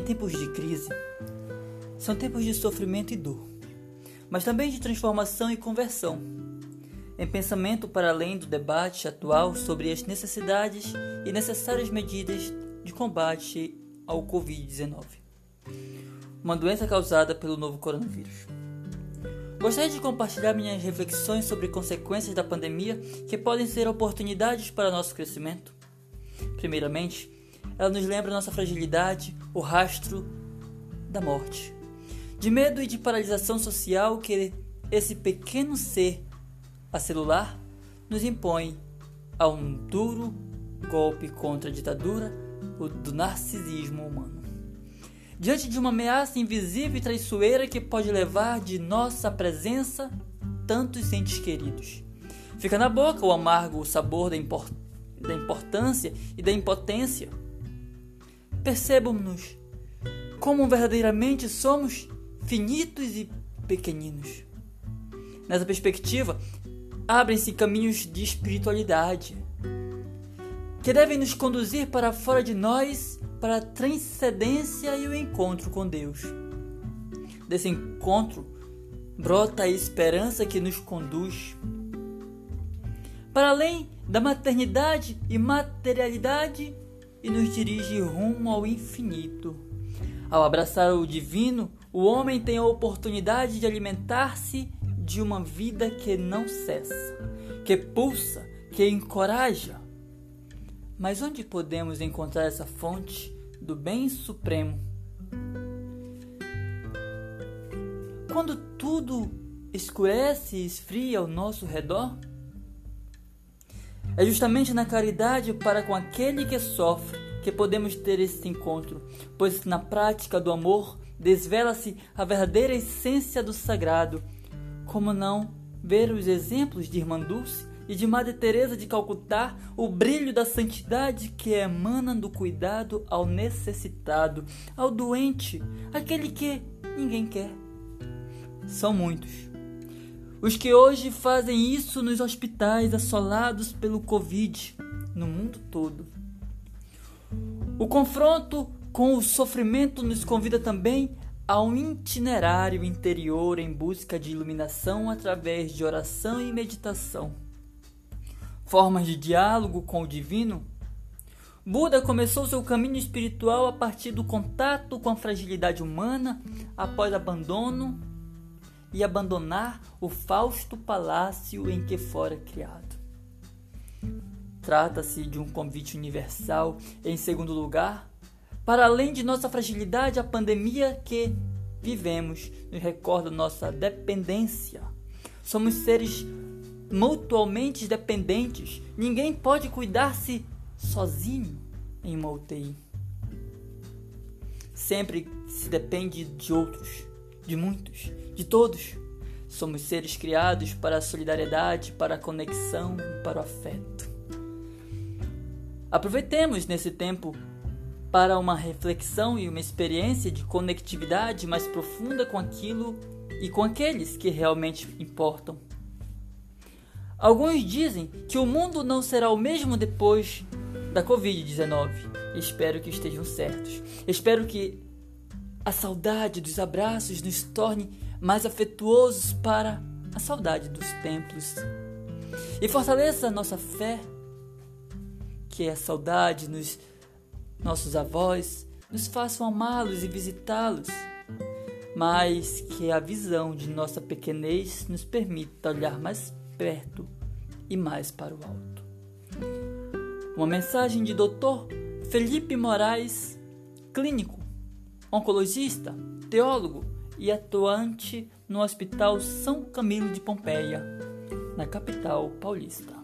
tempos de crise são tempos de sofrimento e dor, mas também de transformação e conversão. Em pensamento para além do debate atual sobre as necessidades e necessárias medidas de combate ao Covid-19, uma doença causada pelo novo coronavírus. Gostaria de compartilhar minhas reflexões sobre consequências da pandemia que podem ser oportunidades para nosso crescimento. Primeiramente, ela nos lembra nossa fragilidade, o rastro da morte, de medo e de paralisação social que esse pequeno ser acelular nos impõe a um duro golpe contra a ditadura do narcisismo humano. Diante de uma ameaça invisível e traiçoeira que pode levar de nossa presença tantos entes queridos. Fica na boca o amargo o sabor da, import da importância e da impotência. Percebam-nos como verdadeiramente somos finitos e pequeninos. Nessa perspectiva, abrem-se caminhos de espiritualidade que devem nos conduzir para fora de nós, para a transcendência e o encontro com Deus. Desse encontro brota a esperança que nos conduz para além da maternidade e materialidade e nos dirige rumo ao infinito. Ao abraçar o divino, o homem tem a oportunidade de alimentar-se de uma vida que não cessa, que pulsa, que encoraja. Mas onde podemos encontrar essa fonte do bem supremo? Quando tudo escurece e esfria ao nosso redor? É justamente na caridade para com aquele que sofre que podemos ter esse encontro, pois na prática do amor desvela-se a verdadeira essência do sagrado. Como não ver os exemplos de Irmã Dulce e de Madre Teresa de Calcutá, o brilho da santidade que emana do cuidado ao necessitado, ao doente, aquele que ninguém quer. São muitos. Os que hoje fazem isso nos hospitais assolados pelo Covid no mundo todo. O confronto com o sofrimento nos convida também a um itinerário interior em busca de iluminação através de oração e meditação. Formas de diálogo com o divino. Buda começou seu caminho espiritual a partir do contato com a fragilidade humana após abandono e abandonar o fausto palácio em que fora criado. Trata-se de um convite universal, em segundo lugar, para além de nossa fragilidade, a pandemia que vivemos nos recorda nossa dependência. Somos seres mutualmente dependentes. Ninguém pode cuidar-se sozinho em uma UTI. Sempre se depende de outros, de muitos, de todos. Somos seres criados para a solidariedade, para a conexão para o afeto. Aproveitemos nesse tempo para uma reflexão e uma experiência de conectividade mais profunda com aquilo e com aqueles que realmente importam. Alguns dizem que o mundo não será o mesmo depois da Covid-19. Espero que estejam certos. Espero que a saudade dos abraços nos torne mais afetuosos para a saudade dos templos. E fortaleça a nossa fé, que a saudade nos nossos avós nos façam amá-los e visitá-los, mas que a visão de nossa pequenez nos permita olhar mais perto e mais para o alto. Uma mensagem de Dr. Felipe Moraes, clínico, oncologista, teólogo e atuante no Hospital São Camilo de Pompeia, na capital paulista.